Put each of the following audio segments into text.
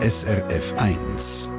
SRF 1.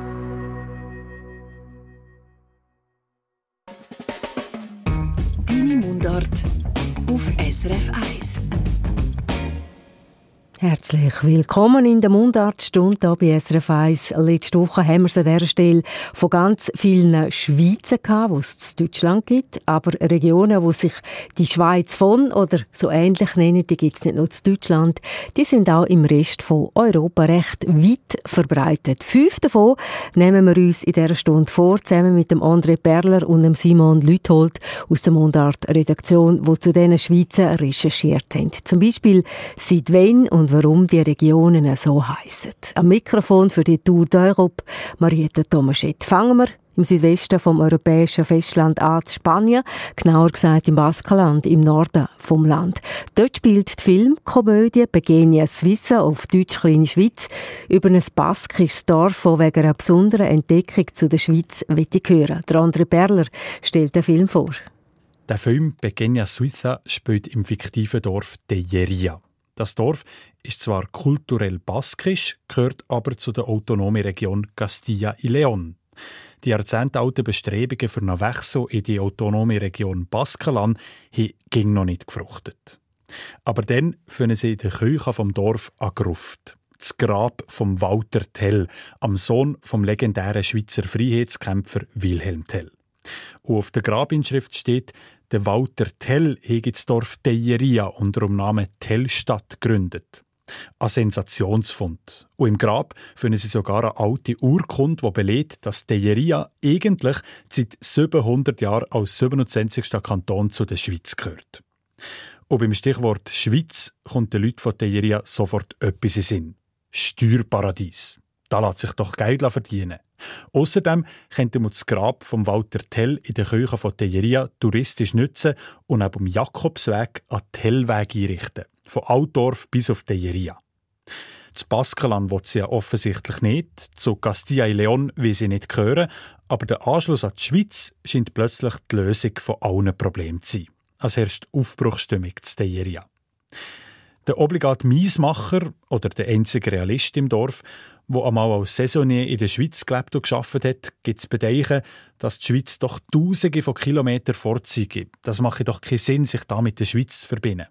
Herzlich willkommen in der Mundartstunde hier bei SRF 1. Letzte Woche haben wir es an dieser Stelle von ganz vielen Schweizer gehabt, die es in Deutschland gibt. Aber Regionen, wo sich die Schweiz von oder so ähnlich nennen, die gibt es nicht nur in Deutschland, die sind auch im Rest von Europa recht weit verbreitet. Fünf davon nehmen wir uns in dieser Stunde vor, zusammen mit dem André Perler und dem Simon Lüthold aus der Mundart-Redaktion, die zu diesen Schweizer recherchiert haben. Zum Beispiel seit wann und und warum die Regionen so heißen. Am Mikrofon für die Tour d'Europe Marietta Tomaschett. Fangen wir im Südwesten vom europäischen Festland an, Spanien, genauer gesagt im Baskenland, im Norden vom Land. Dort spielt die Filmkomödie Begenia Suisse, auf Deutsch Kleine Schweiz, über ein baskisches Dorf, das wegen einer besonderen Entdeckung zu der Schweiz hören Der andere Perler stellt den Film vor. Der Film Begenia Suiza spielt im fiktiven Dorf Telleria. Das Dorf ist zwar kulturell baskisch, gehört aber zu der autonomen Region Castilla y León. Die jahrzehntealten Bestrebungen für einen Wechsel in die autonome Region Baskenland haben noch nicht gefruchtet. Aber dann finden sie in der Küche vom Dorf eine Gruft. Das Grab von Walter Tell, am Sohn vom legendären Schweizer Freiheitskämpfer Wilhelm Tell. Und auf der Grabinschrift steht, der Walter Tell hege das Dorf Tejeria unter dem Namen Tellstadt gegründet. Ein Sensationsfund. Und im Grab finden sie sogar eine alte Urkunde, die belegt, dass Tejeria eigentlich seit 700 Jahren als 27. Kanton zu der Schweiz gehört. Und beim Stichwort Schweiz kommt den Leuten von Tejeria sofort etwas in Sinn. Steuerparadies. Da lässt sich doch Geld verdienen. Außerdem könnte man das Grab von Walter Tell in der Kirche von Tejeria touristisch nutzen und neben dem Jakobsweg an Tellweg einrichten. Von Altdorf bis auf Tejeria. Das Baskenland will sie ja offensichtlich nicht. Zu Castilla y León will sie nicht gehören. Aber der Anschluss an die Schweiz scheint plötzlich die Lösung von allen Problemen zu sein. Als herrscht Aufbruchstimmung zu Tejeria. Der obligate Miesmacher oder der einzige Realist im Dorf wo einmal als Saisonier in der Schweiz gelebt und geschafft hat, gibt es Bedenken, dass die Schweiz doch Tausende von Kilometern vorzieht. Das macht doch keinen Sinn, sich da mit der Schweiz zu verbinden.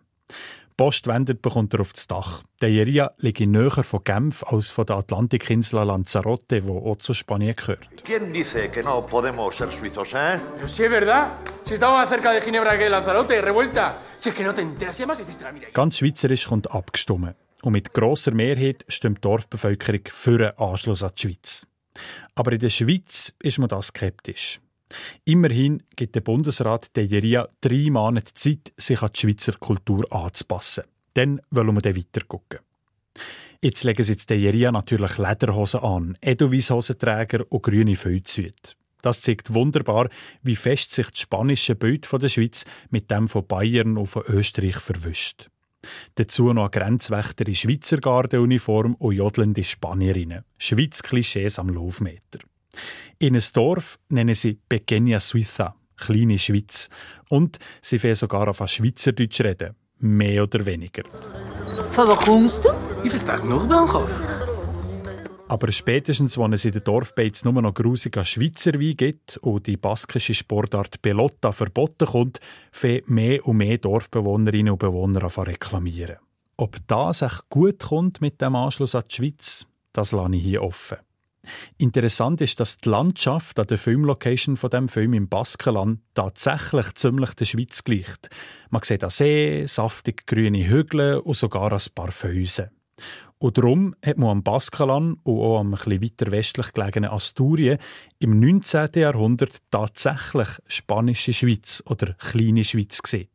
Post wendet bekommt er auf das Dach. Der Jeria liegt näher von Genf als von der Atlantikinsel Lanzarote, wo auch zu Spanien gehört. ¿Quién dice que no podemos ser suizos, eh? Sí, es verdad. Si estamos más cerca de Ginebra que Lanzarote, revuelta. Si es que no te enteras, y además hiciste la mira. Ganz schweizerisch kommt abgestimmt. Und mit grosser Mehrheit stimmt die Dorfbevölkerung für einen Anschluss an die Schweiz. Aber in der Schweiz ist man da skeptisch. Immerhin gibt der Bundesrat Dejeria drei Monate Zeit, sich an die Schweizer Kultur anzupassen. Dann wollen wir dann weiter gucken. Jetzt legen sie jetzt natürlich Lederhosen an, Edelweisshosenträger und grüne Füllzüge. Das zeigt wunderbar, wie fest sich das spanische Bild von der Schweiz mit dem von Bayern und von Österreich verwischt. Dazu noch Grenzwächter in Schweizer Gardeuniform und jodelnde Spanierinnen. Schweiz-Klischees am Laufmeter. In ein Dorf nennen sie Pequeña Suiza, kleine Schweiz. Und sie fangen sogar auf Schweizerdeutsch reden. Mehr oder weniger. Von wo kommst du? Ich verstehe nur Bankhof. Aber spätestens, wenn es in den Dorfbeiz nur noch grusiger Schweizer Wein gibt und die baskische Sportart Pelotta verboten kommt, fangen mehr und mehr Dorfbewohnerinnen und Bewohner an reklamieren. Ob das echt gut kommt mit dem Anschluss an die Schweiz, das lasse ich hier offen. Interessant ist, dass die Landschaft an der Filmlocation von dem Film im Baskenland tatsächlich ziemlich der Schweiz gleicht. Man sieht an See, saftig grüne Hügel und sogar ein paar Felsen. Und darum hat man am Baskenland und auch am etwas weiter westlich gelegenen Asturien im 19. Jahrhundert tatsächlich spanische Schweiz oder kleine Schweiz gesehen.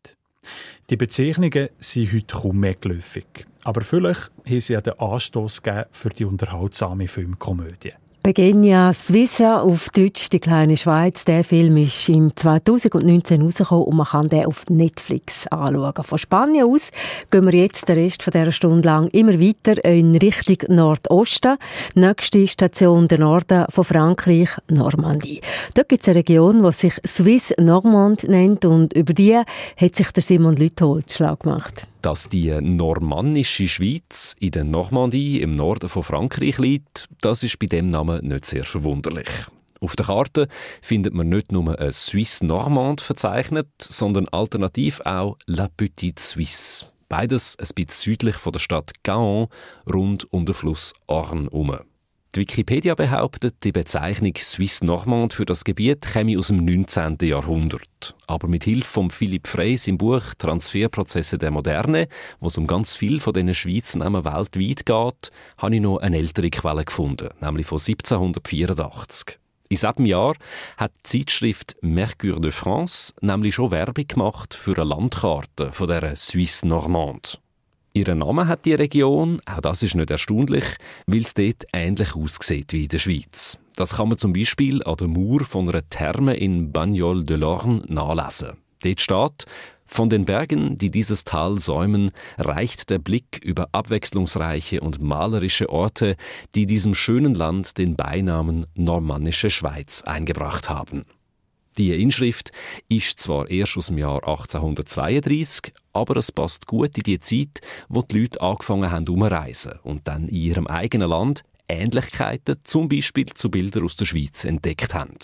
Die Bezeichnungen sind heute kaum mehr geläufig. Aber vielleicht haben sie ja den Anstoß gegeben für die unterhaltsame Filmkomödie. Begenia Suisse auf Deutsch, die kleine Schweiz. Der Film ist im 2019 rausgekommen und man kann den auf Netflix anschauen. Von Spanien aus gehen wir jetzt den Rest dieser Stunde lang immer weiter in Richtung Nordosten. Nächste Station der Norden von Frankreich, Normandie. Dort gibt es eine Region, die sich Swiss Normand nennt und über die hat sich der Simon Lüthold Schlag gemacht. Dass die normannische Schweiz in der Normandie im Norden von Frankreich liegt, das ist bei dem Namen nicht sehr verwunderlich. Auf der Karte findet man nicht nur ein Suisse Normand verzeichnet, sondern alternativ auch La Petite Suisse. Beides ein bisschen südlich von der Stadt Gaon, rund um den Fluss Orne herum. Die Wikipedia behauptet, die Bezeichnung Suisse Normand für das Gebiet käme aus dem 19. Jahrhundert. Aber mit Hilfe von Philipp Freys im Buch Transferprozesse der Moderne, wo es um ganz viel von diesen Schweiznamen weltweit geht, habe ich noch eine ältere Quelle gefunden, nämlich von 1784. In diesem Jahr hat die Zeitschrift Mercure de France nämlich schon Werbung gemacht für eine Landkarte von der Suisse Normande. Ihren Namen hat die Region, auch das ist nicht erstaunlich, weil es dort ähnlich aussieht wie in der Schweiz. Das kann man zum Beispiel an der Mauer von einer Therme in Bagnols de l'Orne nachlesen. Dort steht, von den Bergen, die dieses Tal säumen, reicht der Blick über abwechslungsreiche und malerische Orte, die diesem schönen Land den Beinamen Normannische Schweiz eingebracht haben. Die Inschrift ist zwar erst aus dem Jahr 1832, aber es passt gut in die Zeit, wo die Leute angefangen haben umreisen und dann in ihrem eigenen Land Ähnlichkeiten zum Beispiel zu Bildern aus der Schweiz entdeckt haben.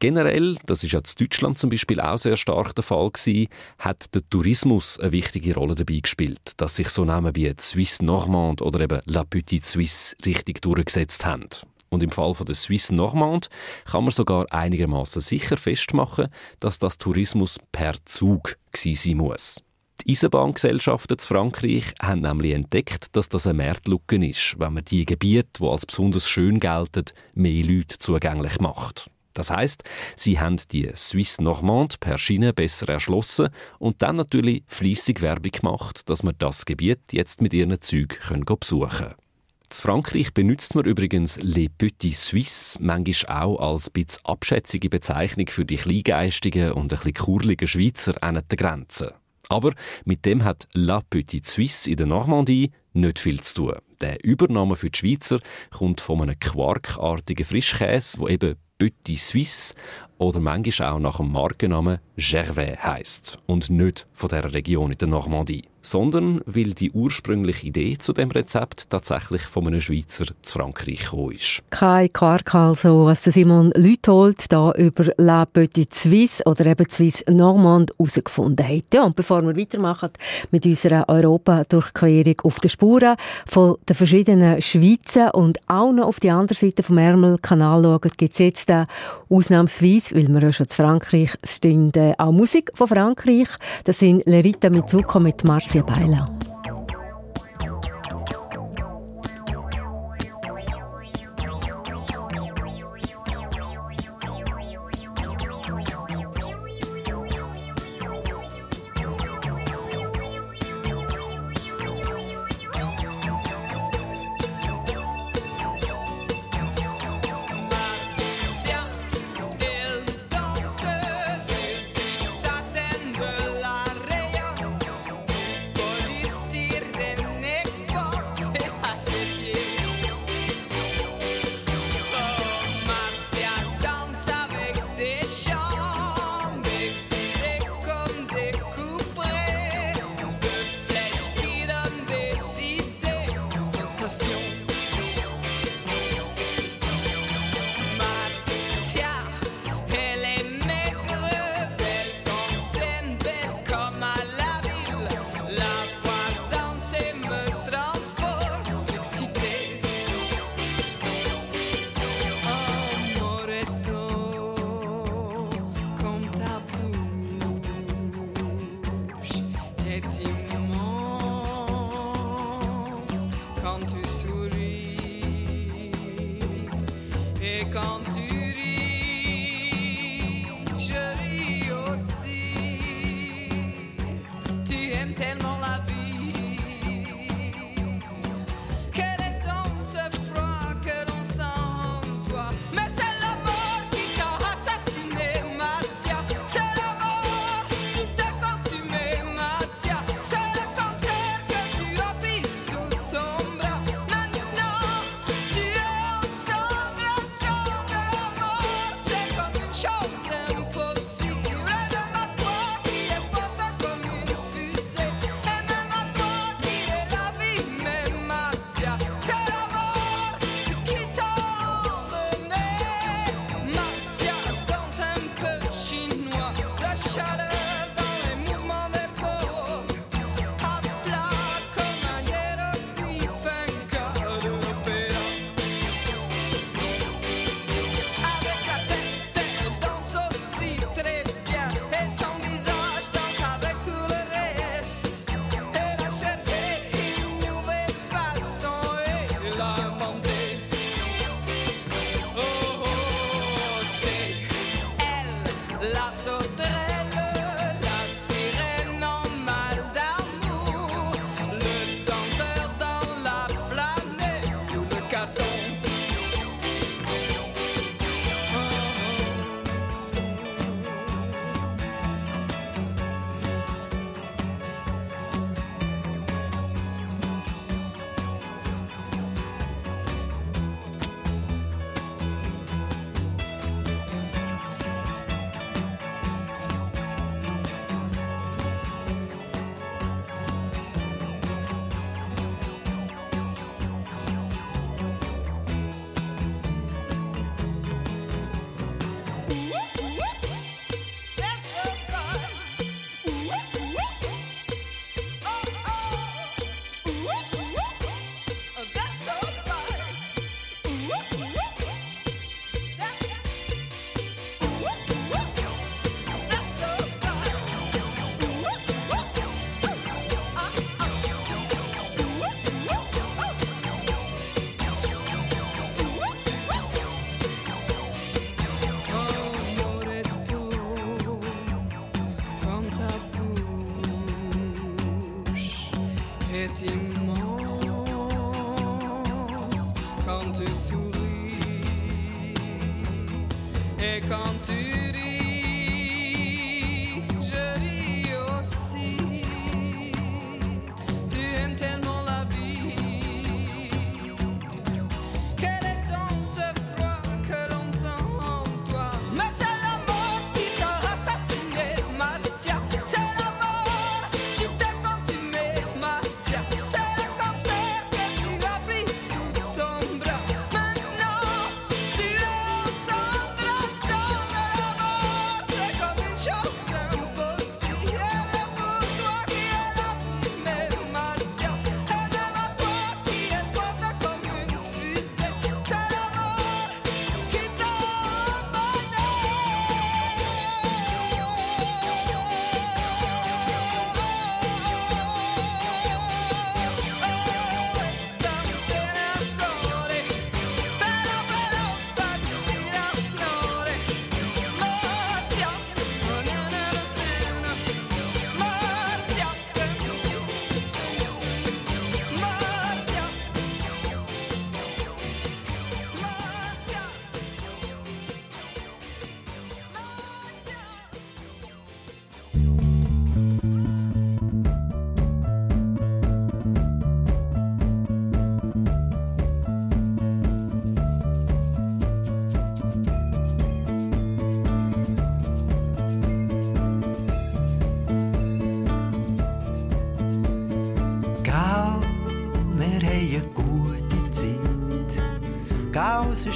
Generell, das ist ja in Deutschland zum Beispiel auch sehr stark der Fall gewesen, hat der Tourismus eine wichtige Rolle dabei gespielt, dass sich so Namen wie Suisse Normande oder eben La Petite Suisse richtig durchgesetzt haben. Und im Fall von der Suisse Normande kann man sogar einigermaßen sicher festmachen, dass das Tourismus per Zug sein muss. Die Eisenbahngesellschaften zu Frankreich haben nämlich entdeckt, dass das eine Marktlücke ist, wenn man die Gebiete, die als besonders schön gelten, mehr Leute zugänglich macht. Das heißt, sie haben die Suisse Normande per Schiene besser erschlossen und dann natürlich fließig Werbung gemacht, dass man das Gebiet jetzt mit ihren Zügen besuchen können. In Frankreich benutzt man übrigens Les Petits Suisses manchmal auch als bisschen abschätzige Bezeichnung für die kleingeistigen und ein bisschen kurligen Schweizer an der Grenze. Aber mit dem hat La Petite Suisse in der Normandie nicht viel zu tun. Der Übername für die Schweizer kommt von einem quarkartigen Frischkäse, wo eben Petit Suisse oder manchmal auch nach dem Markennamen Gervais heisst und nicht von der Region in der Normandie sondern weil die ursprüngliche Idee zu dem Rezept tatsächlich von einem Schweizer zu Frankreich gekommen ist. Kein Quark also, was Simon Lüthold da über La Petite Suisse oder eben Suisse Normande herausgefunden hat. Ja, und bevor wir weitermachen mit unserer Europa-Durchquerung auf der Spuren von den verschiedenen Schweizen und auch noch auf die andere Seite vom Ärmelkanal schauen, gibt es jetzt äh, weil wir ja schon zu Frankreich stehen, äh, auch Musik von Frankreich. Das sind Lerita Mitsuko mit Marcia se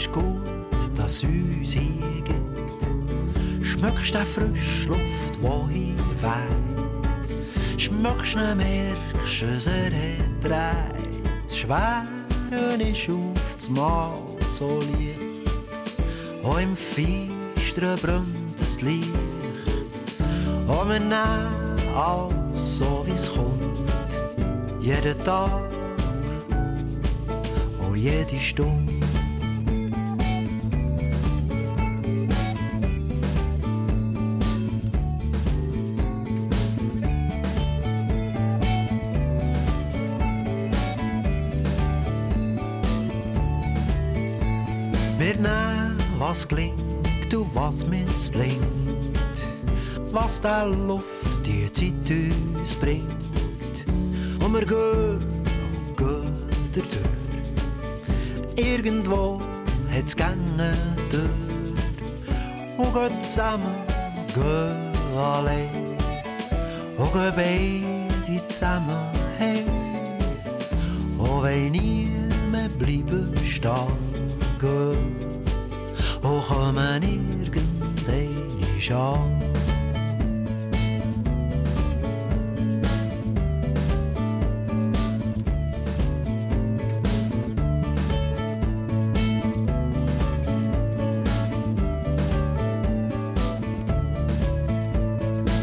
ist gut, dass uns hier. Schmeckst du frische Luft, die hier weht? Schmeckst du, merkst es, er hat dreht. Ist auf das Mal so lieb. Auch im Feistern brennt das Licht. Und wir nehmen alles so, wie es kommt. Jeden Tag und jede Stunde. Was gelingt und was misslingt. Was der Luft die Zeit uns bringt. Und wir gehen und gehen durch. Irgendwo hat's Gänge durch. Und gehen zusammen, gehen allein. Und gehen beide zusammen heim. Und wenn nie mehr bleiben stehen, gehen. Und kommen irgendeine an.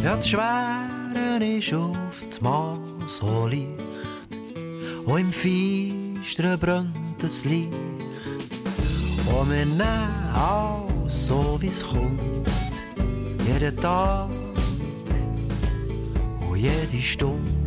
Ja, das Schwere ist auf das Mal so leicht. Und im Feistern brennt das Licht. Und wir nehmen so, wie es kommt. Jeden Tag und jede Stunde.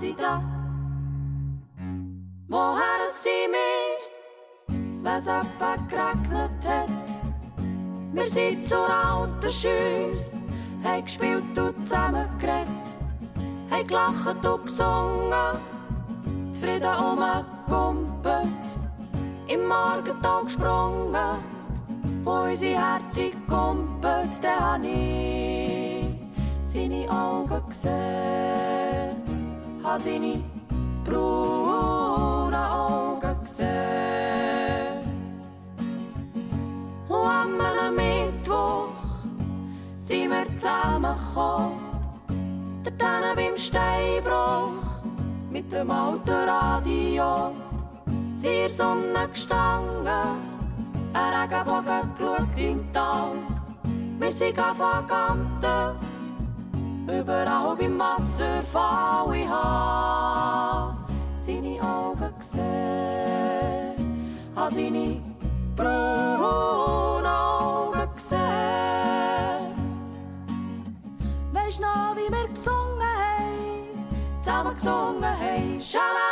ti da Må Herre si mir Med zappa krakna tett Vi sitt såra unter Schür haben gespielt und zusammen haben gelacht und gesungen. Zufrieden umgekumpelt, Im Morgentag gesprungen. Wo unsere Herzen kumpelt, Dann hab ich seine Augen gesehen asini pruuna aukakseen. Huomenna Mittwoch sind wir zusammengekommen. Der Tanne beim Steinbruch mit dem alten Radio. Sehr Sonne gestanden, ein Regenbogen geschaut im Tal. Wir sind Vaganten überall beim Wasserfall. Ich habe seine Augen gesehen, habe seine braunen Augen gesehen. Weisst noch, wie wir gesungen haben, zusammen gesungen haben. Schalalalalalala,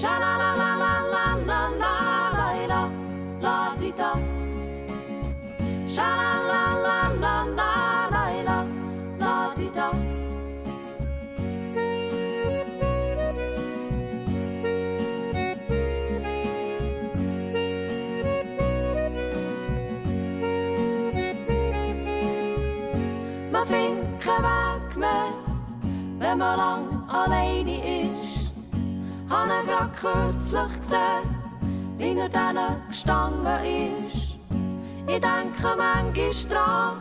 Sha-la-la-la-la-la-la-la-la, la di da. Sha-la-la-la-la-la-la, la di da. Man findet keinen Weg mehr, wenn man lang alleine ist. Habe ihn grad kürzlich gesehen, wie er dann gestanden ist. Ich denke manchmal dran,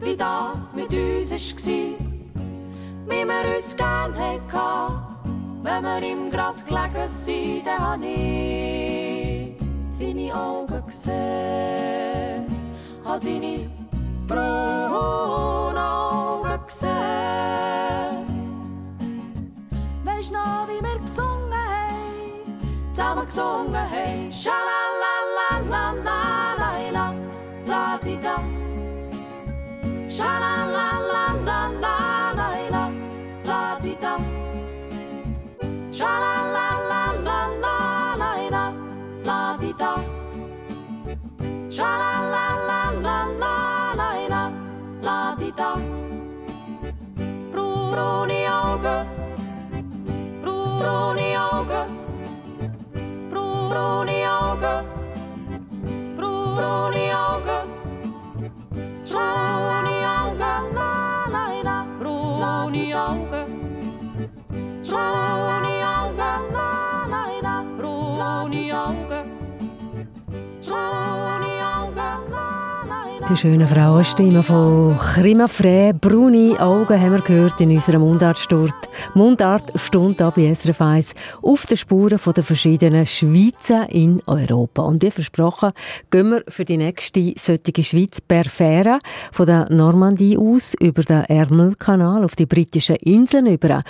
wie das mit uns war. Wie wir uns gern hatten, wenn wir im Gras gelegen sind, dann habe ich seine Augen gesehen, habe seine braunen Augen gesehen. Weisst noch, wie makkelijk zongen. Hey, sha la la la la la la la la di da. Sha la la la la la la la la di da. Sha la la. Brunioga, Brunioga, Brunioga, la la la, Brunioga. Die schönen Frauenstimme von Krima Frey, braune Augen haben wir gehört in unserer Mundartstunde. Hier bei SRF 1 auf den Spuren der verschiedenen Schweizer in Europa. Und wie versprochen, gehen wir für die nächste solche Schweiz per Fähre von der Normandie aus über den Ärmelkanal auf die britischen Inseln über. In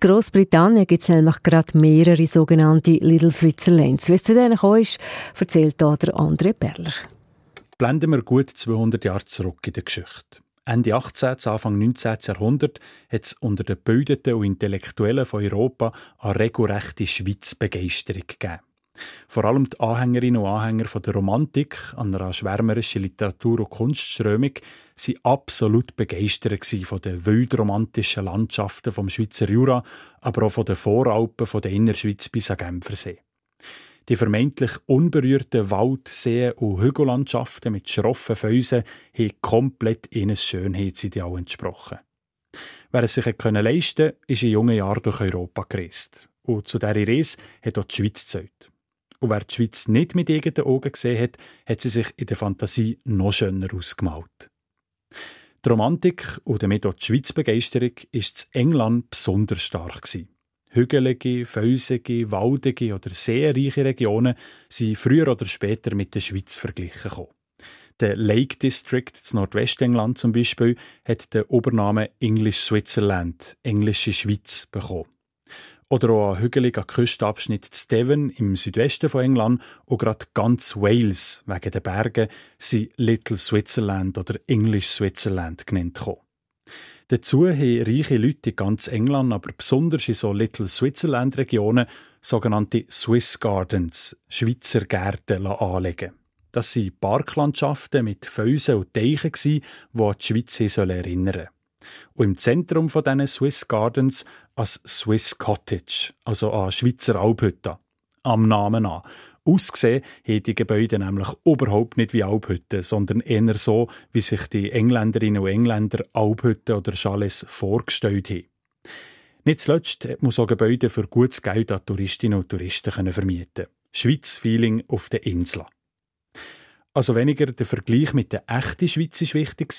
Großbritannien gibt es nämlich gerade mehrere sogenannte Little Switzerlands. Wie es zu denen ist, erzählt hier der André Perler. Blenden wir gut 200 Jahre zurück in der Geschichte. Ende 18., Anfang 19. Jahrhundert hat es unter den Bildeten und Intellektuellen von Europa eine regelrechte Schweizbegeisterung gegeben. Vor allem die Anhängerinnen und Anhänger von der Romantik, einer schwärmerischen Literatur- und Kunstströmung, waren absolut begeistert von den wildromantischen Landschaften vom Schweizer Jura, aber auch von den Voralpen von der Innerschweiz bis an Genfersee. Die vermeintlich unberührten Wald-, See- und Hügellandschaften mit schroffen Felsen haben komplett ihnen Schönheitsideal entsprochen. Wer es sich leisten konnte, ist in jungen Jahren durch Europa gereist. Und zu dieser Reise hat auch die Schweiz gezählt. Und wer die Schweiz nicht mit eigenen Augen gesehen hat, hat sie sich in der Fantasie noch schöner ausgemalt. Die Romantik und damit auch die Schweizbegeisterung ist in England besonders stark gewesen. Hügelige, felsige, waldige oder sehr reiche Regionen sind früher oder später mit der Schweiz verglichen gekommen. Der Lake District in Nordwestengland zum Beispiel hat den Obernamen English Switzerland, englische Schweiz, bekommen. Oder auch ein hügeliger Küstenabschnitt in Devon im Südwesten von England und gerade ganz Wales wegen der Berge sind Little Switzerland oder English Switzerland genannt. Gekommen. Dazu haben reiche Leute in ganz England, aber besonders in so Little Switzerland-Regionen, sogenannte Swiss Gardens, Schweizer Gärten, anlegen Das sind Parklandschaften mit Felsen und Teichen, die an die Schweiz erinnern sollen. Und im Zentrum von diesen Swiss Gardens als Swiss Cottage, also an Schweizer Alphütte. Am Namen an. Ausgesehen haben die Gebäude nämlich überhaupt nicht wie Alphütten, sondern eher so, wie sich die Engländerinnen und Engländer Alphütten oder Chalets vorgestellt haben. Nicht zuletzt muss auch Gebäude für gutes Geld an Touristinnen und Touristen vermieten Schweiz-Feeling auf den Inseln. Also weniger der Vergleich mit der echten Schweiz ist wichtig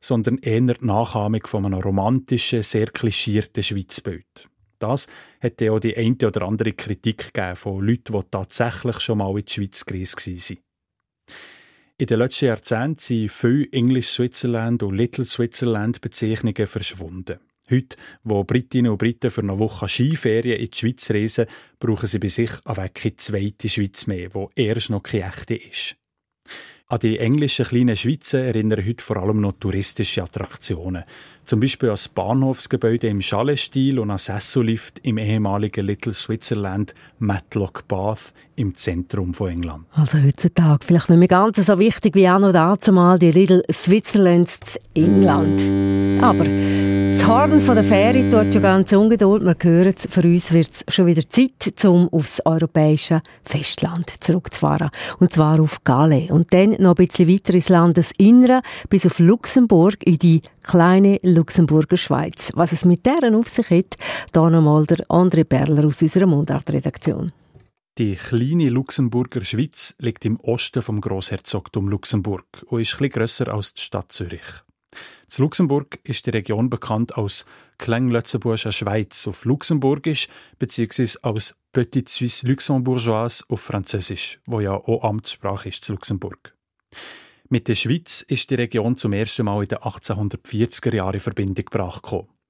sondern eher die Nachahmung von einem romantischen, sehr klischierten Schweizbild. Das hat ja auch die eine oder andere Kritik gegeben von Leuten, die tatsächlich schon mal in die Schweiz gereist waren. In den letzten Jahrzehnten sind viele English Switzerland und Little Switzerland Bezeichnungen verschwunden. Heute, wo Britinnen und Briten für eine Woche Skiferien in die Schweiz reisen, brauchen sie bei sich keine zweite Schweiz mehr, wo erst noch keine echte ist. An die englischen kleinen Schweizer erinnern heute vor allem noch touristische Attraktionen. Zum Beispiel an das Bahnhofsgebäude im Chalet-Stil und an Sessellift im ehemaligen Little Switzerland Matlock Bath im Zentrum von England. Also heutzutage vielleicht nicht mehr ganz so wichtig wie auch noch dazu mal die Little Switzerlands in England. Aber das Horn von der Fähre tut schon ganz ungeduld. Wir hören es, für uns wird es schon wieder Zeit, um aufs europäische Festland zurückzufahren. Und zwar auf Calais. Und dann noch ein bisschen weiter ins Landesinnere, bis auf Luxemburg, in die kleine Luxemburger Schweiz. Was es mit deren auf sich hat, da nochmal der André Perler aus unserer Mundart-Redaktion. Die kleine Luxemburger Schweiz liegt im Osten vom Großherzogtum Luxemburg und ist etwas grösser als die Stadt Zürich. In Luxemburg ist die Region bekannt als Kleinlötzenburger Schweiz auf Luxemburgisch bzw. als Petite Suisse Luxembourgeoise auf Französisch, wo ja auch Amtssprache ist zu Luxemburg. Mit der Schweiz ist die Region zum ersten Mal in den 1840er Jahren in Verbindung gebracht.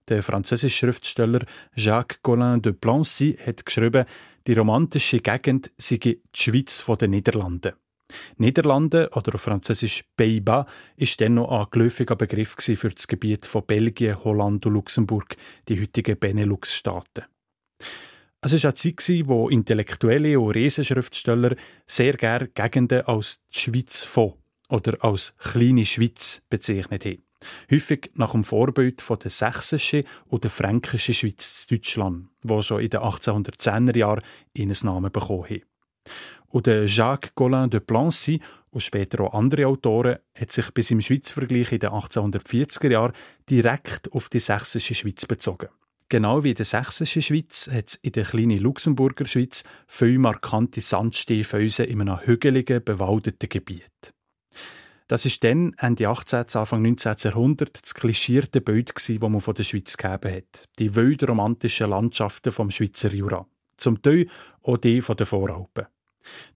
Der französische Schriftsteller Jacques Collin de Plancy hat geschrieben, die romantische Gegend sei die Schweiz der Niederlande. Niederlande oder auf Französisch Pays-Bas ist dann noch ein geläufiger Begriff für das Gebiet von Belgien, Holland und Luxemburg, die heutigen Benelux-Staaten. Es war eine Zeit, wo Intellektuelle und Riesenschriftsteller sehr gerne Gegenden als die Schweiz von oder als kleine Schweiz bezeichnet haben. Häufig nach dem Vorbild von der sächsischen und der fränkischen Schweiz in Deutschland, wo schon in den 1810er Jahren ihren Namen bekommen haben. Und der Jacques Collin de Plancy und später auch andere Autoren hat sich bis im Schweizvergleich in den 1840er Jahren direkt auf die sächsische Schweiz bezogen. Genau wie in der sächsischen Schweiz hat es in der kleinen Luxemburger Schweiz viele markante Sandsteinfelsen in einem hügeligen, bewaldeten Gebiet. Das ist dann Ende 18. Anfang 19. Jahrhundert das klischierte Bild das man von der Schweiz gegeben hat. Die wild romantischen Landschaften vom Schweizer Jura. Zum Teil auch die von den Voralpen.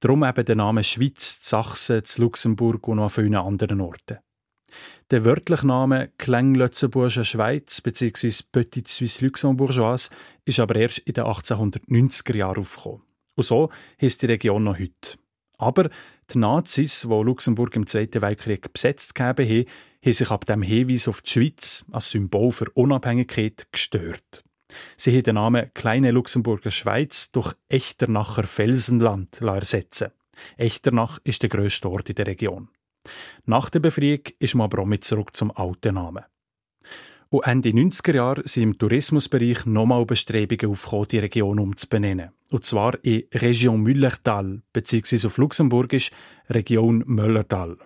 Darum eben der Name Schweiz, Sachsen, Luxemburg und noch an vielen anderen Orten. Der wörtliche Name Kleinlötzenburger Schweiz bzw. Petite Suisse Luxembourgeoise ist aber erst in den 1890er Jahren aufgekommen. Und so heisst die Region noch heute. Aber die Nazis, die Luxemburg im Zweiten Weltkrieg besetzt haben, haben sich ab dem Hinweis auf die Schweiz als Symbol für Unabhängigkeit gestört. Sie haben den Namen Kleine Luxemburger Schweiz durch Echternacher Felsenland ersetzen. Echternach ist der grösste Ort in der Region. Nach der Befreiung ist man aber auch mit zurück zum alten Namen. Und Ende 90er Jahre sind im Tourismusbereich nochmal Bestrebungen aufgekommen, die Region umzubenennen. Und zwar in Region Müllertal, beziehungsweise auf Luxemburgisch Region Möllertal.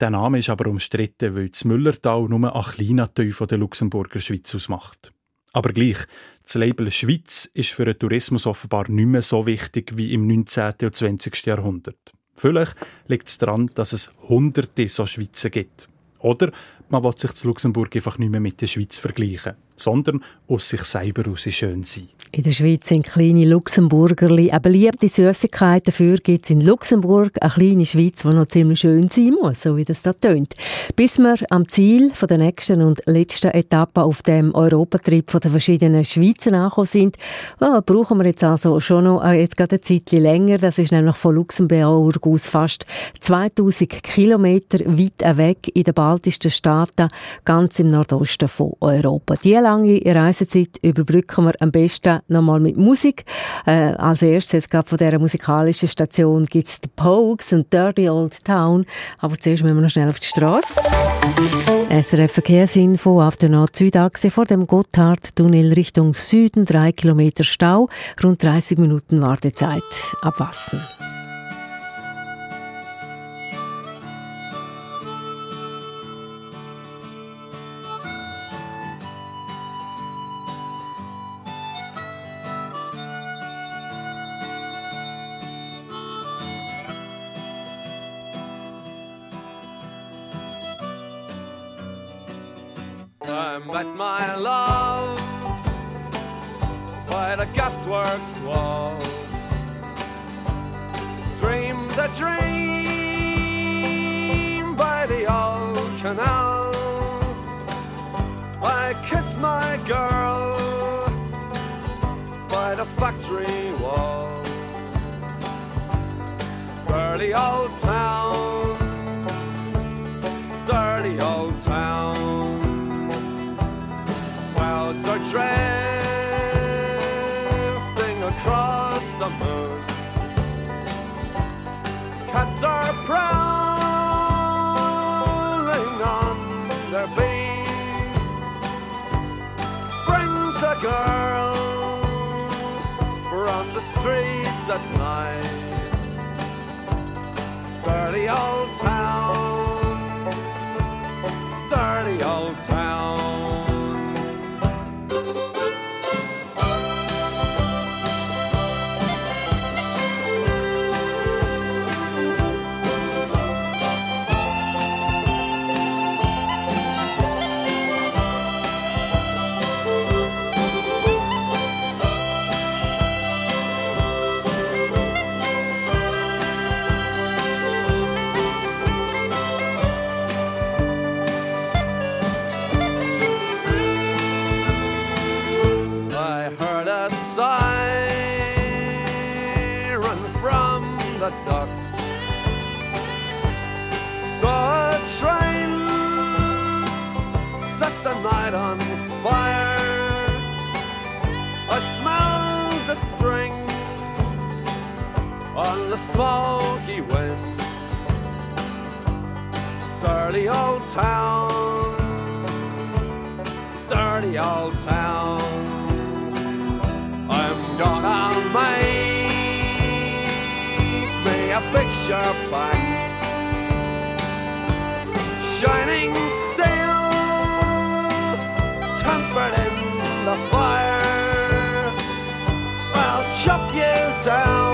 Der Name ist aber umstritten, weil das Müllertal nur ein kleiner Teil der Luxemburger Schweiz ausmacht. Aber gleich, das Label Schweiz ist für den Tourismus offenbar nicht mehr so wichtig wie im 19. und 20. Jahrhundert. Vielleicht liegt es daran, dass es hunderte so Schweizer gibt. Oder man will sich zu Luxemburg einfach nicht mehr mit der Schweiz vergleichen. Sondern aus sich selber heraus schön sein. In der Schweiz sind kleine Luxemburgerli eine beliebte Süßigkeit. Dafür gibt es in Luxemburg eine kleine Schweiz, die noch ziemlich schön sein muss, so wie das da tönt. Bis wir am Ziel von der nächsten und letzten Etappe auf dem Europatrip von den verschiedenen Schweizen angekommen sind, ja, brauchen wir jetzt also schon noch äh, jetzt gerade ein Zeitchen länger. Das ist nämlich von Luxemburg aus fast 2000 Kilometer weit weg in den baltischen Staaten, ganz im Nordosten von Europa. Die lange Reisezeit überbrücken wir am besten nochmal mit Musik. Äh, als erstes, jetzt gerade von dieser musikalischen Station, gibt es The Pogues und Dirty Old Town. Aber zuerst müssen wir noch schnell auf die Straße. SRF Verkehrsinfo auf der Nord-Süd-Achse vor dem Gotthard-Tunnel Richtung Süden. Drei Kilometer Stau, rund 30 Minuten Wartezeit. Abwassen. Met my love by the gasworks wall. Dreamed a dream by the old canal. I kissed my girl by the factory wall. Dirty old town, dirty old drifting across the moon. Cats are prowling on their beat. Springs a girl from the streets at night. Dirty old town, the smoky wind. Dirty old town, dirty old town. I'm gonna make me a picture box. Shining steel. Tempered in the fire. I'll chop you down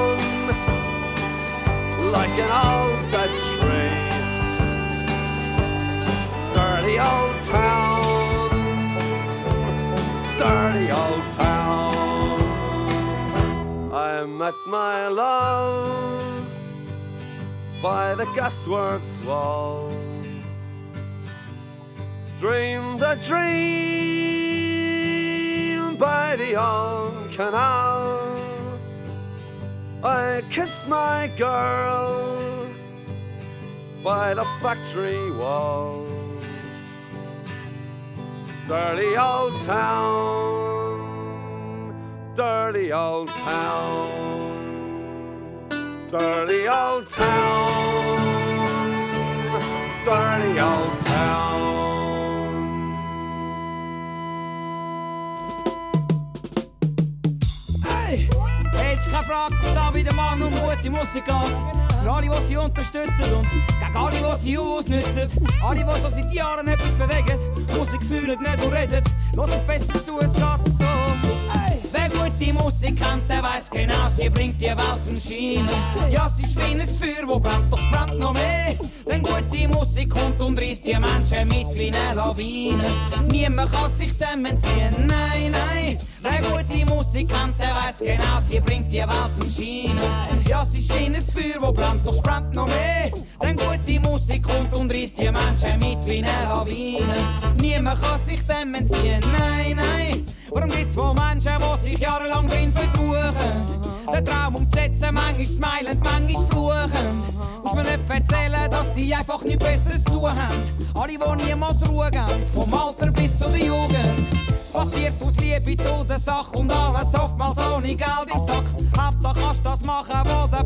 Like an old dead tree Dirty old town Dirty old town I met my love by the gasworks wall. Dreamed a dream by the old canal. I kissed my girl by the factory wall. Dirty old town, dirty old town, dirty old town, dirty old town. Ist keine Frage, dass da wieder mal um gute Musik geht. Für alle, die sie unterstützen und gegen alle, die sie ausnützen. Alle, die schon seit Jahren etwas bewegen. Musik fühlen, nicht nur reden. Hört besser zu, es geht so. Hey. Wer gute Musik kennt, kennt, der weiß genau, sie bringt die Welt zum Scheinen. Ja, sie ist wie ein Feuer, wo brennt, doch brennt noch mehr. Denn gute Musik kommt und reißt die Menschen mit wie eine Lawine. Niemand kann sich dem entziehen, nein, nein. Wer gute Musik kennt, der weiß genau, sie bringt die Welt zum Scheinen. Ja, sie ist wie ein Feuer, wo brennt, doch brennt noch mehr. Denn gute Musik kommt und reißt die Menschen mit wie eine Lawine. Niemand kann sich dem entziehen, nein, nein. Warum gibt's wohl Menschen, die sich jahrelang drin versuchen? Den Traum umzusetzen, manchmal smilend, manchmal fluchend. Muss man nicht erzählen, dass die einfach nichts Besseres zu tun haben. Alle, die niemals Ruhe vom Alter bis zu der Jugend. Es passiert aus Liebe zu der Sache und alles oftmals ohne Geld im Sack. Hauptsache kannst das machen, wo der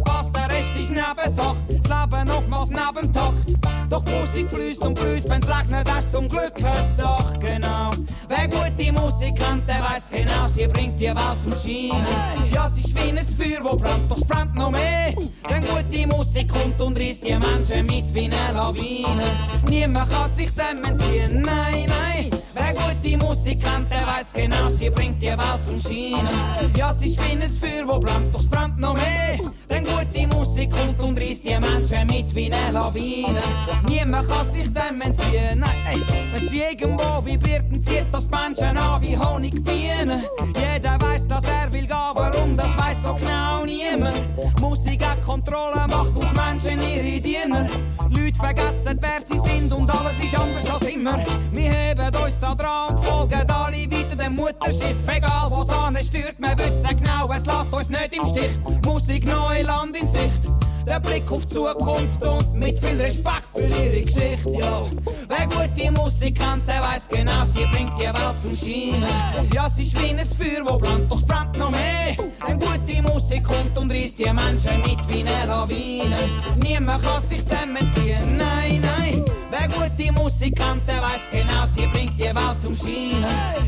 ist Nebensache. Das Leben oftmals neben dem Takt. Doch die Musik fließt und fließt, wenn's regnet, hast zum Glück ein Dach, genau. Wer gute Musik kennt, der weiß genau, sie bringt die Welt zum Scheinen. Ja, sie ist wie ein Feuer, wo brennt, doch es brennt noch mehr. Denn gute Musik kommt und reißt die Menschen mit wie eine Lawine. Niemand kann sich dem entziehen, nein, nein. Wer gute Musik kennt, der weiß genau, sie bringt die Welt zum Scheinen. Ja, sie wie ein Feuer, wo brennt, doch es brennt noch mehr. Denn gute Musik kommt und reißt die Menschen mit wie eine Lawine. Niemand kann sich dem entziehen, nein, ey. Wenn sie irgendwo vibriert, dann zieht das Menschen an wie Honigbienen. Jeder weiß, dass er will gehen, warum, das weiß so genau niemand. Musik hat Kontrolle, macht aus Menschen ihre Diener. Leute vergessen, wer sie sind und alles ist anders als immer. Wir heben uns da dran folgen alle weiter dem Mutterschiff. Egal was ansteuert, wir wissen genau, es lässt uns nicht im Stich. Musik, neue Land in Sicht. Der Blick auf die Zukunft und mit viel Respekt für ihre Geschichte, ja. Wer gute Musik kennt, der weiß genau, sie bringt die Welt zum Scheinen. Ja, sie ist wie ein Feuer, wo brennt, doch es brennt noch mehr. Denn gute Musik kommt und reißt die Menschen mit wie eine Lawine. Niemand kann sich dem entziehen, nein, nein. Wer gute Musik kennt, der weiß genau, sie bringt die Welt zum Scheinen.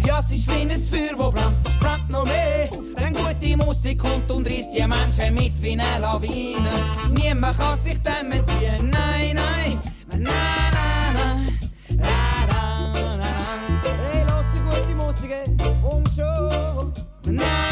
Ja, sie ist wie ein Feuer, wo brennt, es brennt noch mehr. Denn gute Musik kommt und reißt die Menschen mit wie eine Lawine. Niemand kann sich dem entziehen, nein, nein. Nein, nein, nein. Hey, lass die gute Musik, komm schon. Nein,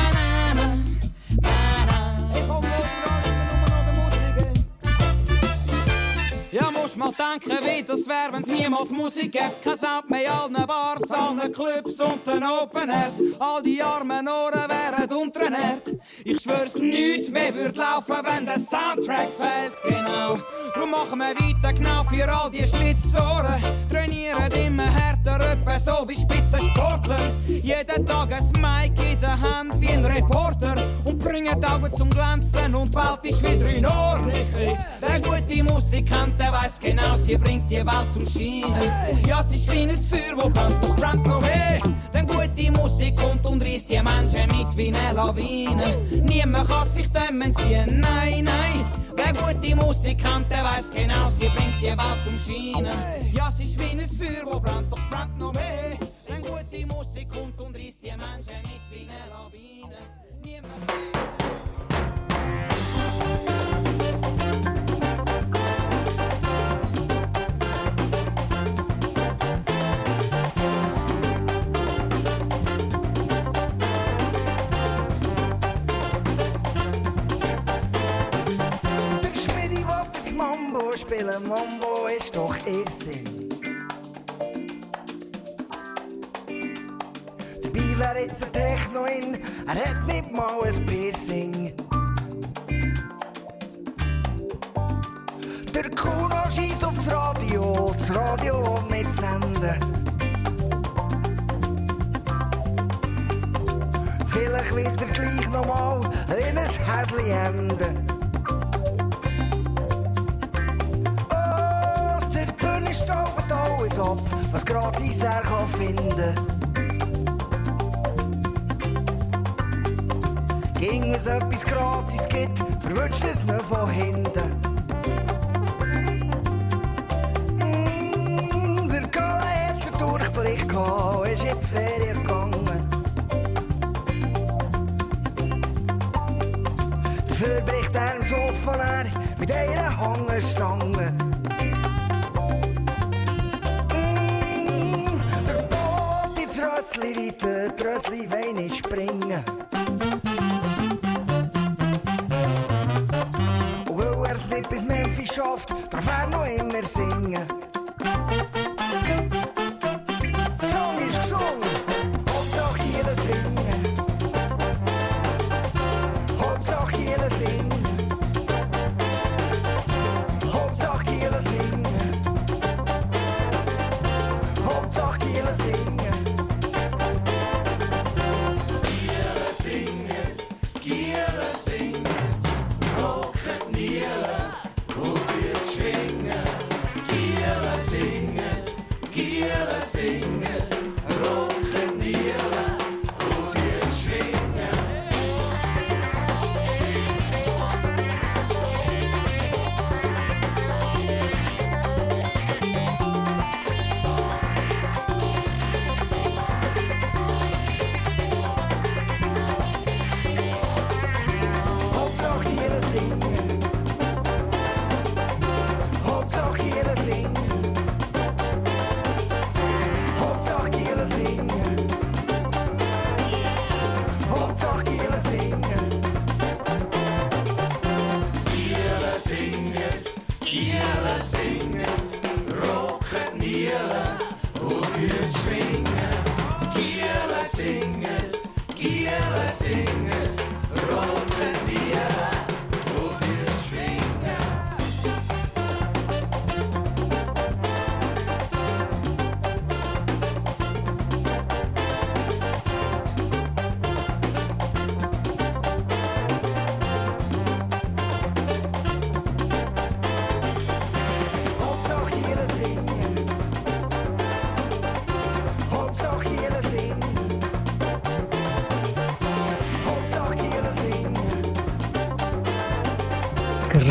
musst mal denken, wie das wär, wenn's niemals Musik gäbe. Kein Sound mehr allen Bars, allen Clubs und den Open Airs. All die armen Ohren wären unterernährt. Ich schwör's, nichts mehr würd laufen, wenn der Soundtrack fehlt, genau. Drum machen wir weiter genau für all die Schlitzohren. Trainieren immer härter, etwa so wie Spitzensportler. Jeden Tag ein Mic in der Hand wie ein Reporter. Und bringen die Augen zum Glänzen und Welt ist wieder in Ordnung. Wer gute Musik kennt, der genau, sie bringt die Welt zum Scheinen. Ja, sie ist wie ein Feuer, wo brennt, es brennt noch mehr. Denn gute Musik kommt und reißt die Menschen mit wie eine Lawine. Niemand kann sich dem entziehen, nein, nein. Wer gute Musik kennt, der weiß genau, sie bringt die Welt zum Scheinen. Ja, sie ist wie ein Feuer, wo brennt, es brennt noch mehr. Denn gute Musik kommt und reißt die Menschen mit wie eine Lawine. Niemand Mambo spielen, Mambo ist doch Irrsinn. Dabei wär jetzt ein Techno in, er hat nicht mal ein Piercing. Der Kuno schießt aufs Radio, das Radio will nicht senden. Vielleicht wird er gleich nochmal in ein Häsli enden. Alles ab, was gratis er kann finden. Ging es etwas gratis gibt, verwünscht es nicht von hinten. Mm, Der Kalle hat den Durchblick gehabt, ist in die Ferien gegangen. Dafür bricht er im Sofa leer mit einer Hangestange. Beine springen. Und weil er es nicht bis Memphis schafft, darf er noch immer singen.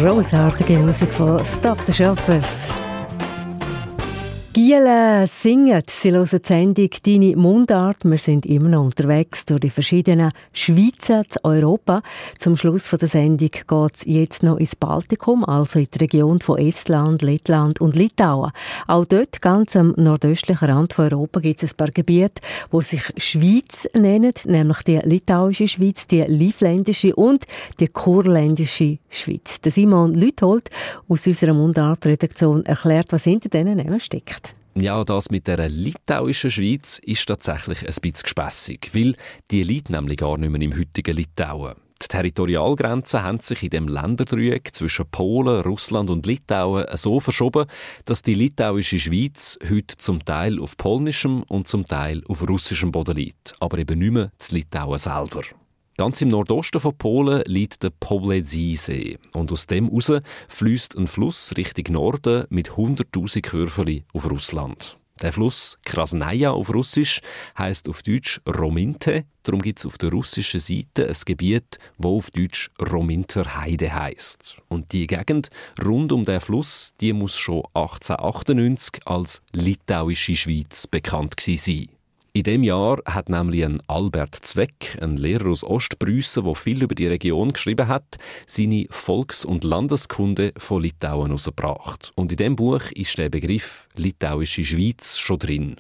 Grossartige Musik von Stop the Shoppers. Giele singen, sie hören die Sendung «Deine Mundart». Wir sind immer noch unterwegs durch die verschiedenen Schweizer zu Europa. Zum Schluss von der Sendung geht es jetzt noch ins Baltikum, also in die Region von Estland, Lettland und Litauen. Auch dort, ganz am nordöstlichen Rand von Europa, gibt es ein paar Gebiete, die sich Schweiz nennen, nämlich die litauische Schweiz, die livländische und die kurländische Schweiz. Der Simon Lüthold aus unserer Mundart-Redaktion erklärt, was hinter diesen Namen steckt. Ja, das mit der litauischen Schweiz ist tatsächlich ein bisschen gespässig, weil die liegt nämlich gar nicht mehr im heutigen Litauen. Die Territorialgrenzen haben sich in dem Länderdreieck zwischen Polen, Russland und Litauen so verschoben, dass die litauische Schweiz heute zum Teil auf polnischem und zum Teil auf russischem Boden liegt, aber eben nicht mehr zu Litauen selber. Ganz im Nordosten von Polen liegt der Polesie-See. Und aus dem heraus fließt ein Fluss Richtung Norden mit 100.000 Körperli auf Russland. Der Fluss Krasnaja auf Russisch heißt auf Deutsch Rominte. Darum gibt es auf der russischen Seite ein Gebiet, wo auf Deutsch Rominter Heide heißt. Und die Gegend rund um den Fluss, die muss schon 1898 als litauische Schweiz bekannt gewesen sein. In dem Jahr hat nämlich ein Albert Zweck, ein Lehrer aus Ostpreußen, der viel über die Region geschrieben hat, seine Volks- und Landeskunde von Litauen herausgebracht. Und in dem Buch ist der Begriff litauische Schweiz schon drin.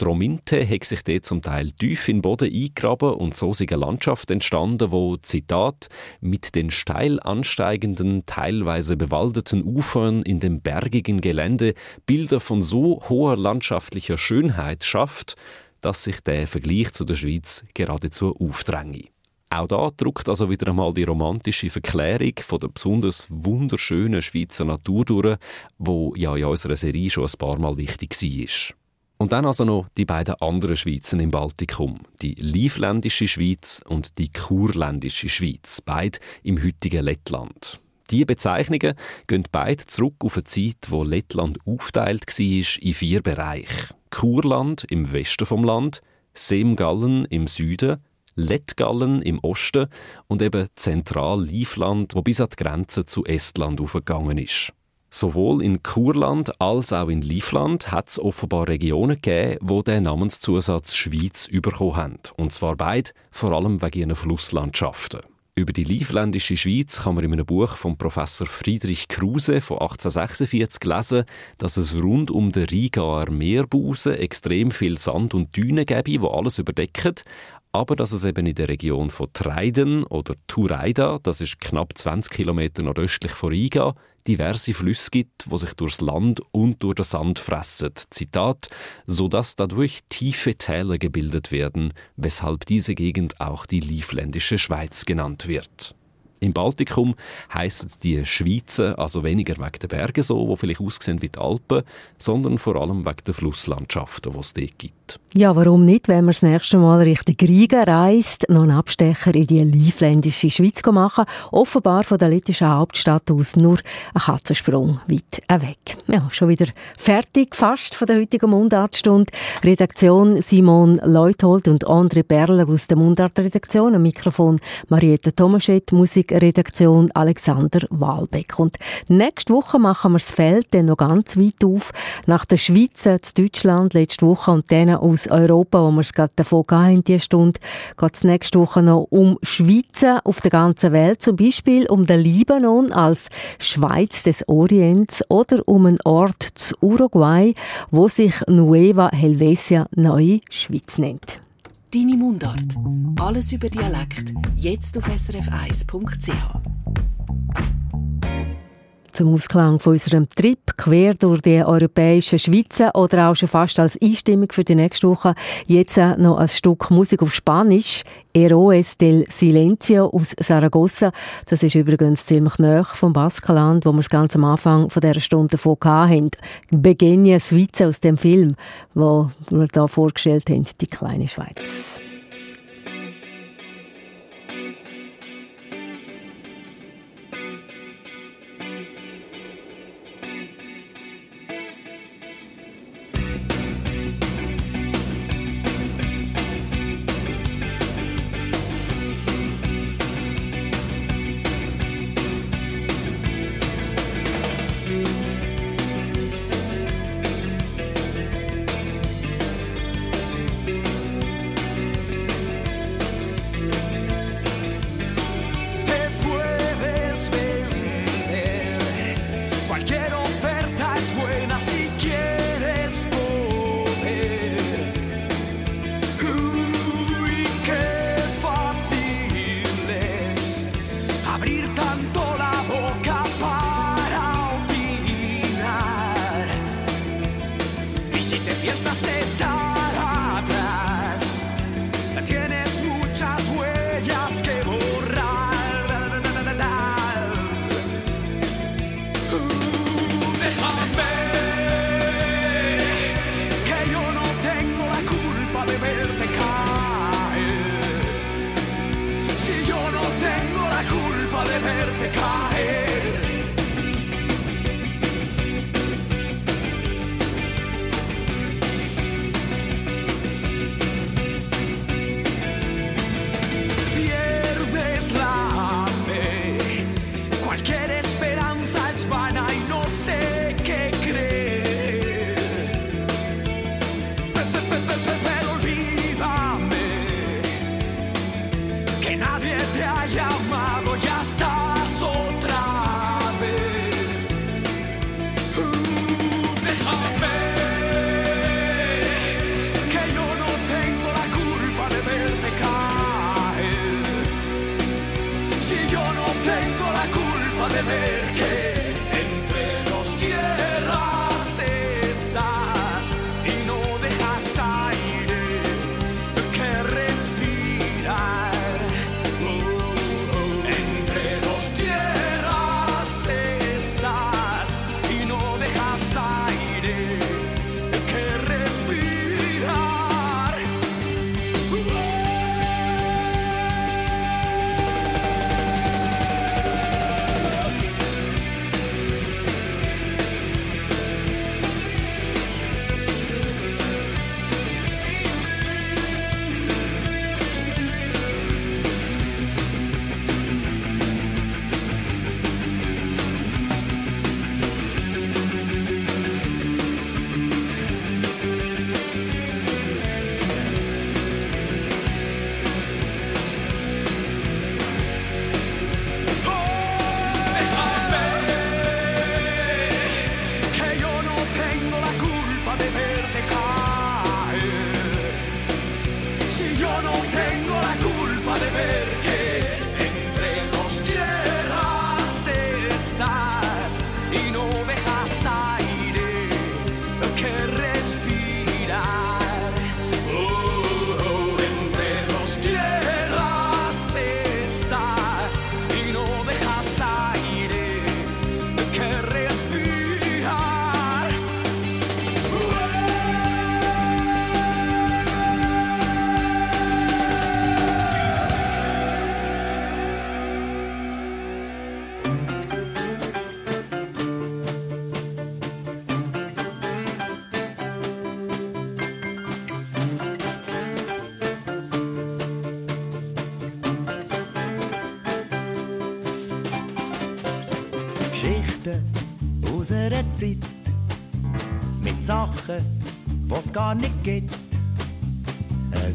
Die Rominte hat sich dort zum Teil tief in den Boden eingegraben und so ist eine Landschaft entstanden, wo, Zitat, mit den steil ansteigenden, teilweise bewaldeten Ufern in dem bergigen Gelände Bilder von so hoher landschaftlicher Schönheit schafft, dass sich der Vergleich zu der Schweiz geradezu aufdränge. Auch da druckt also wieder einmal die romantische Verklärung von der besonders wunderschönen Schweizer Natur durch, wo ja in unserer Serie schon ein paar Mal wichtig war. Und dann also noch die beiden anderen Schweizen im Baltikum, die livländische Schweiz und die kurländische Schweiz, beide im heutigen Lettland. Die Bezeichnungen gehen beide zurück auf eine Zeit, wo Lettland aufteilt war in vier Bereiche. Kurland im Westen vom Land, Semgallen im Süden, Lettgallen im Osten und eben Zentral-Livland, wo bis an die Grenze zu Estland aufgegangen ist. Sowohl in Kurland als auch in Livland hat es offenbar Regionen gegeben, wo den Namenszusatz Schweiz bekommen haben. Und zwar beide, vor allem wegen ihren Flusslandschaften. Über die livländische Schweiz kann man in einem Buch von Professor Friedrich Kruse von 1846 lesen, dass es rund um den Rigaer Meerbusen extrem viel Sand und Dünen gäbe, wo alles überdecken. Aber dass es eben in der Region von Treiden oder Tureida, das ist knapp 20 Kilometer nordöstlich von Riga, diverse Flüsse gibt, wo sich durchs Land und durch den Sand fressen. Zitat, so dass dadurch tiefe Täler gebildet werden, weshalb diese Gegend auch die Livländische Schweiz genannt wird. Im Baltikum heissen die Schweizer also weniger wegen der Berge so, wo vielleicht aussehen wie die Alpen, sondern vor allem wegen der Flusslandschaften, die es dort gibt. Ja, warum nicht, wenn man das nächste Mal Richtung Riga reist, noch einen Abstecher in die livländische Schweiz machen Offenbar von der lettischen Hauptstadt aus nur ein Katzensprung weit weg. Ja, schon wieder fertig fast von der heutigen Mundartstunde. Redaktion Simon Leuthold und André Berler aus der Mundartredaktion. Am Mikrofon Marietta Tomaschett, Musikredaktion Alexander Wahlbeck. Und nächste Woche machen wir das Feld dann noch ganz weit auf. Nach der Schweiz, zu Deutschland letzte Woche und dann aus Europa, wo wir es gerade davon hatten, diese Stunde, geht es nächste Woche noch um Schweizer auf der ganzen Welt, zum Beispiel um den Libanon als Schweiz des Orients oder um einen Ort zu Uruguay, wo sich Nueva Helvetia Neue Schweiz nennt. Deine Mundart. Alles über Dialekt. Jetzt auf srf1.ch. Zum Ausklang von unserem Trip quer durch die europäischen Schweizer oder auch schon fast als Einstimmung für die nächste Woche jetzt noch ein Stück Musik auf Spanisch. Heroes del Silencio aus Saragossa. Das ist übrigens ziemlich nah vom Baskenland, wo wir es ganz am Anfang von dieser Stunde davon hatten. Begenia Suiza aus dem Film, wo wir da vorgestellt haben, die kleine Schweiz.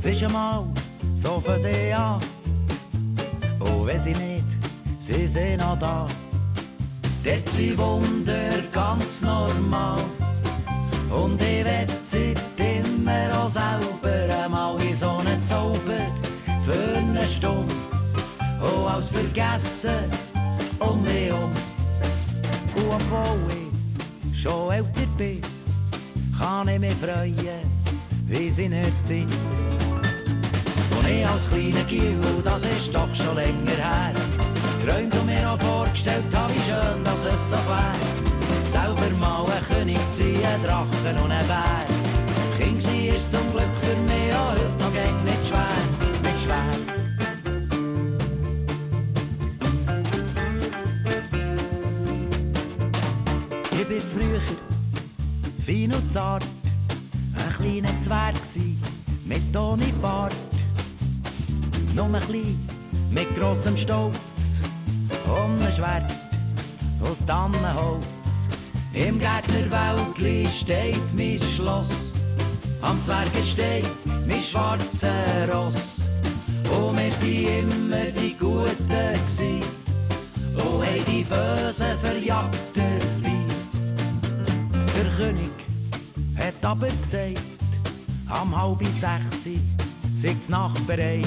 Es ist einmal so für sie an, und wenn sie nicht, sie sind noch da. Dort sind Wunder ganz normal. Und ich werd sie immer auch selber einmal wie so einen Zauber für eine Stunde. Oh, als vergessen um mich um. Und obwohl ich schon älter bin, kann ich mich freuen, wie in der Zeit. Ich als kleiner Giel, das ist doch schon länger her, träumt und mir auch vorgestellt habe, wie schön dass es doch wär. Selber mal ein König ein Drachen und ein Bär. Kind sein ist zum Glück für mich auch heute noch gäng nicht schwer, nicht schwer. Ich bin früher fein und zart, ein kleiner Zwerg gsi, mit ohne Bart. Nur ein klein, mit grossem Stolz und ein Schwert aus Tannenholz. Im Gärtnerwäldli steht mein Schloss, am Zwergensteig mein schwarzer Ross. Und wir sind immer die Guten gsi, und haben die Bösen verjagt dabei. Der König hat aber gesagt, am halb sechs sieht's Nacht bereit.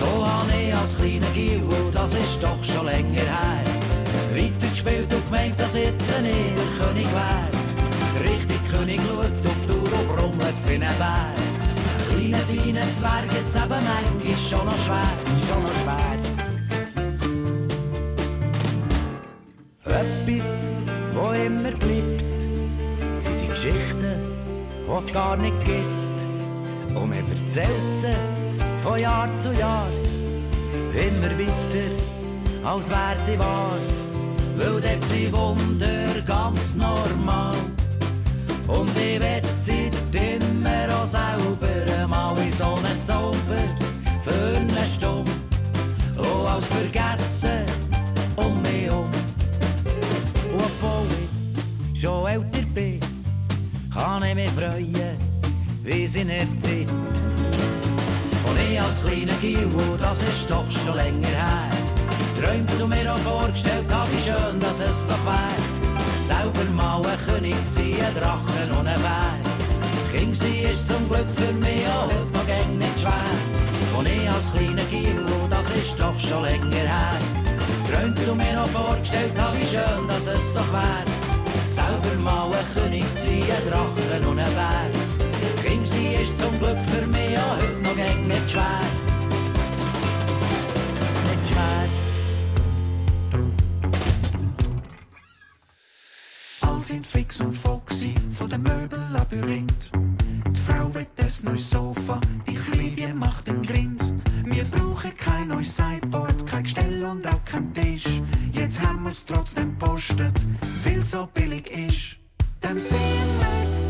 So habe ich als kleiner Gil, das ist doch schon länger her, weitergespielt und gemeint, dass ich der König wär. Richtig König schaut auf die Uhr und brummelt wie ein Bär. Ein kleiner, feiner Zwerg, jetzt eben manchmal schon noch schwer, schon noch schwer. Etwas, wo immer bleibt, sind die Geschichten, die es gar nicht gibt. Und man erzählt sie von Jahr zu Jahr, immer weiter, als wär sie wahr. Weil dort sind Wunder ganz normal. Und ich werd sie immer auch selber mal in so einen Zauber für eine Stunde. Oh, als vergessen um mich um. Und obwohl ich schon älter bin, kann ich mich freuen, wie es in der Zeit. Und ich als kleiner Gil, das ist doch schon länger her, träumt und mir auch vorgestellt habe, wie schön, dass es doch wär. Selber mal ein König sein, ein Drachen und ein Bär. Kind sein ist zum Glück für mich auch heute noch gäng nicht schwer. Und ich als kleiner Gil, das ist doch schon länger her, träumt und mir auch vorgestellt habe, wie schön, dass es doch wär. Selber mal ein König sein, ein Drachen und ein Bär. Sein ist zum Glück für mich auch heute noch gäng nicht schwer. Schwer. All sind fix und foxy von dem Möbellabyrinth. Die Frau will das neues Sofa, die Kleine macht den Grind. Wir brauchen kein neues Sideboard, kein Gestell und auch kein Tisch. Jetzt haben wir's trotzdem postet, weil so billig ist. Dann sehen wir.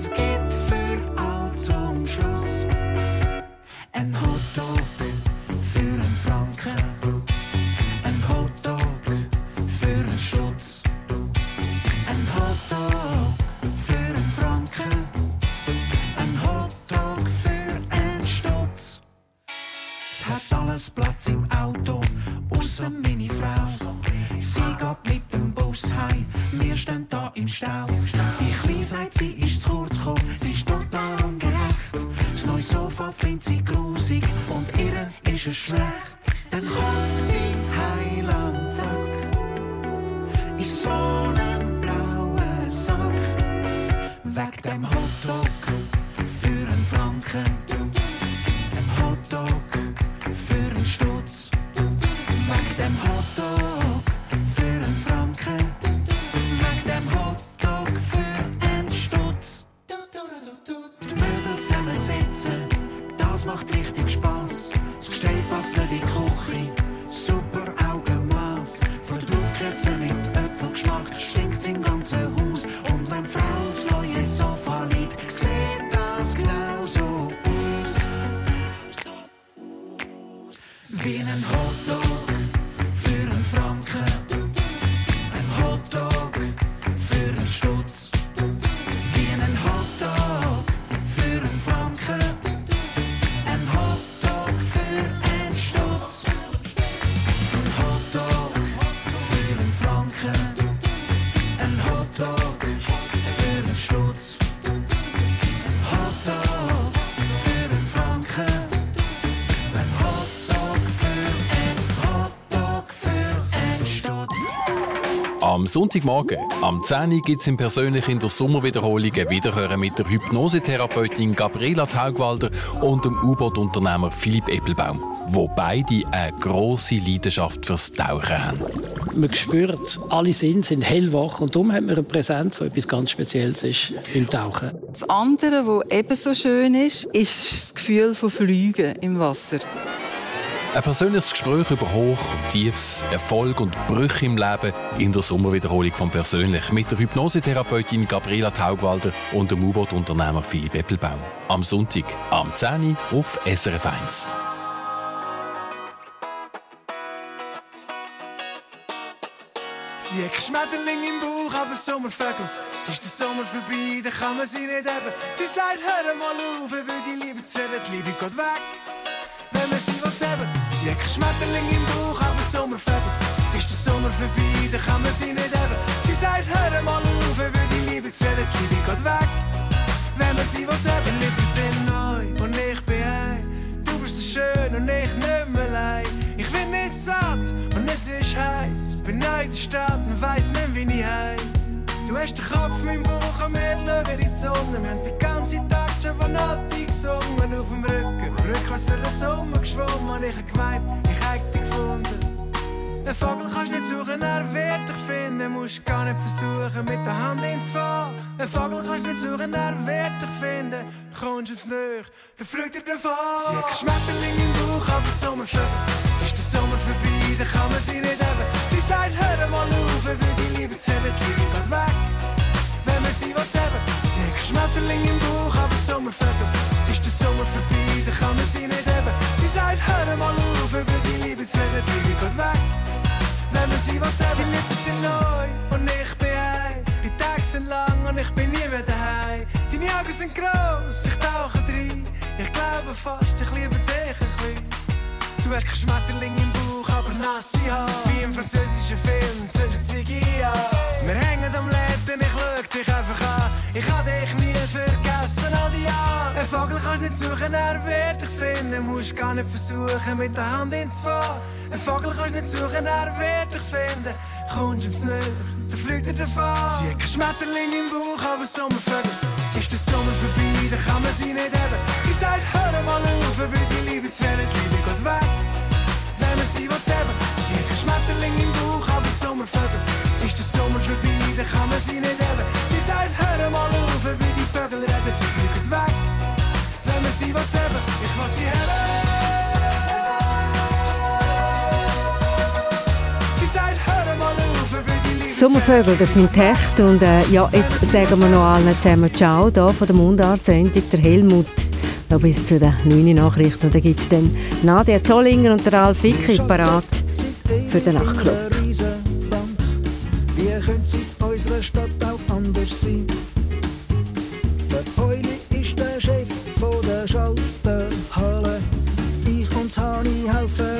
Uns gibt für all zum Schluss ein Hotdog für einen Franken. Ein Hotdog für einen Schutz. Ein Hotdog für einen Franken. Ein Hotdog für einen Stutz. Es hat alles Platz im Auto, außer meine Frau. Sie geht mit dem Bus heim, wir stehen da im Stau. Die Kleine sagt, sie ist zu kurz gekommen, sie ist total ungerecht. Das neue Sofa findet sie grusig und ihr ist es schlecht. Dann kotzt sie heiland zack in so einen blauen Sack. Weg dem Hotdog für einen Franken. Ein Hotdog für einen Stutz. Weg dem Hotdog Sonntagmorgen, am 10 Uhr gibt es im persönlich in der Sommerwiederholung ein Wiederhören mit der Hypnosetherapeutin Gabriela Taugwalder und dem U-Boot-Unternehmer Philipp Eppelbaum, wo beide eine grosse Leidenschaft fürs Tauchen haben. Man spürt, alle Sinne sind hellwach und darum hat man eine Präsenz, die etwas ganz Spezielles ist beim Tauchen. Das andere, was ebenso schön ist, ist das Gefühl von Fliegen im Wasser. Ein persönliches Gespräch über Hoch und Tiefs, Erfolg und Brüche im Leben in der Sommerwiederholung von Persönlich mit der Hypnosetherapeutin Gabriela Taugwalder und dem U-Boot-Unternehmer Philipp Eppelbaum. Am Sonntag, am 10 Uhr auf SRF 1. Sie hat Schmetterling im Bauch, aber Sommervögel. Ist der Sommer vorbei, dann kann man sie nicht haben. Sie sagt, hör mal auf, will die Liebe zu die Liebe geht weg. Wenn man sie will haben. Kein Schmetterling im Bauch, aber Sommervögel. Ist der Sommer vorbei, dann kann man sie nicht haben. Sie sagt, hör mal auf, will die Liebe zu reden, die Liebe geht weg. Wenn man sie will haben. Die Liebe sind neu und ich bin ein. Du bist so schön und ich nicht mehr allein. Ich bin nicht satt und es ist heiß. Bin neu in der Stadt und weiss nicht, wie ich heiß. Du hast den Kopf im Bauch und wir schauen in die Sonne. Wir haben die ganze Tag Nati gesungen auf dem Rücken. Rückwärts durch den Sommer geschwommen und ich hab gemeint, ich hätte dich gefunden. Den Vogel kannst nicht suchen, er wird dich finden. Musst gar nicht versuchen, mit der Hand ins Fahren. Den Vogel kannst nicht suchen, er wird dich finden. Kommst ums Nöch, dann fliegt er davon. Sie hat Schmetterling im Bauch, aber Sommervögel. Ist der Sommer vorbei, dann kann man sie nicht haben. Sie sagt, hör mal auf, will die Liebe zählen, die Liebe geht weg. Wenn man sie will haben. Sie Schmetterling im Bauch, aber Sommervögel. Ist der Sommer vorbei, dann kann man sie nicht haben. Sie sagt, hör mal auf, will die Liebe zählen, die Liebe geht weg. Wenn man sie will haben. Die Lippen sind neu und ich bin ein. Die Tage sind lang und ich bin nie mehr daheim. Deine Augen sind gross, ich tauche rein. Ich glaube fast, ich liebe dich ein bisschen. Du hast Schmetterling im Bauch, aber nasse Haare. Wie im französischen Film, zwischen an. Wir hängen am Läden, ich schau dich einfach an. Ich kann dich nie vergessen, all die Jahre. Ein Vogel kannst nicht suchen, er wird dich finden. Musst gar nicht versuchen, mit der Hand ins Fahren. Ein Vogel kannst nicht suchen, er wird dich finden. Kommst ums Nöch, dann fliegt er davon. Sie hat kein Schmetterling im Bauch, aber Sommervögel. Ist der Sommer vorbei, dann kann man sie nicht haben. Sie sagt, hör mal auf, über die Liebe zu reden, die Liebe geht weg. Man sie will haben. Sie kein Schmetterling im Bauch, aber Sommervögel. Ist der Sommer vorbei, dann kann man sie nicht haben. Sie sagt, hör mal auf, über die Vögel reden, sie fliegen weg. Wenn man sie will haben, ich will sie haben. Sommervögel, das sind Hecht. Und äh, ja, jetzt sagen wir noch allen zusammen Ciao, hier von der Mundart-Sendung, der Helmut. Noch bis zu den 9 Nachrichten. Und dann gibt es dann Nadia Zollinger und der Ralf Wicki parat für den Nachtclub. Wie könnte es unserer Stadt auch anders sein? Der Heuli ist der Chef von der Schalterhalle. Ich und Hani helfen